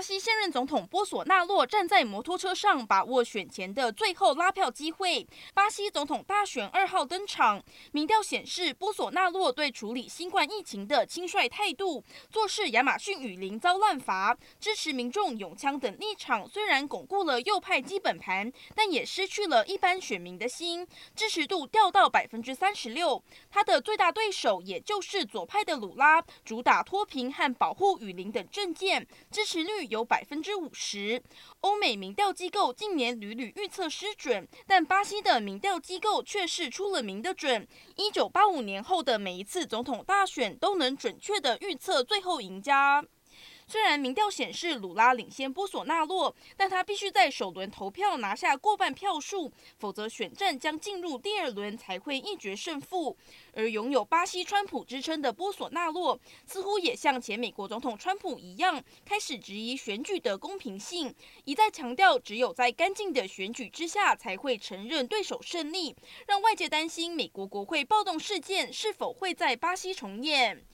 巴西现任总统波索纳洛站在摩托车上，把握选前的最后拉票机会。巴西总统大选二号登场，民调显示波索纳洛对处理新冠疫情的轻率态度，做事亚马逊雨林遭滥罚，支持民众拥枪等立场，虽然巩固了右派基本盘，但也失去了一般选民的心，支持度掉到百分之三十六。他的最大对手也就是左派的鲁拉，主打脱贫和保护雨林等政见，支持率。有百分之五十。欧美民调机构近年屡屡预测失准，但巴西的民调机构却是出了名的准。一九八五年后的每一次总统大选都能准确地预测最后赢家。虽然民调显示鲁拉领先波索纳洛，但他必须在首轮投票拿下过半票数，否则选战将进入第二轮才会一决胜负。而拥有巴西川普之称的波索纳洛，似乎也像前美国总统川普一样，开始质疑选举的公平性，一再强调只有在干净的选举之下才会承认对手胜利，让外界担心美国国会暴动事件是否会在巴西重演。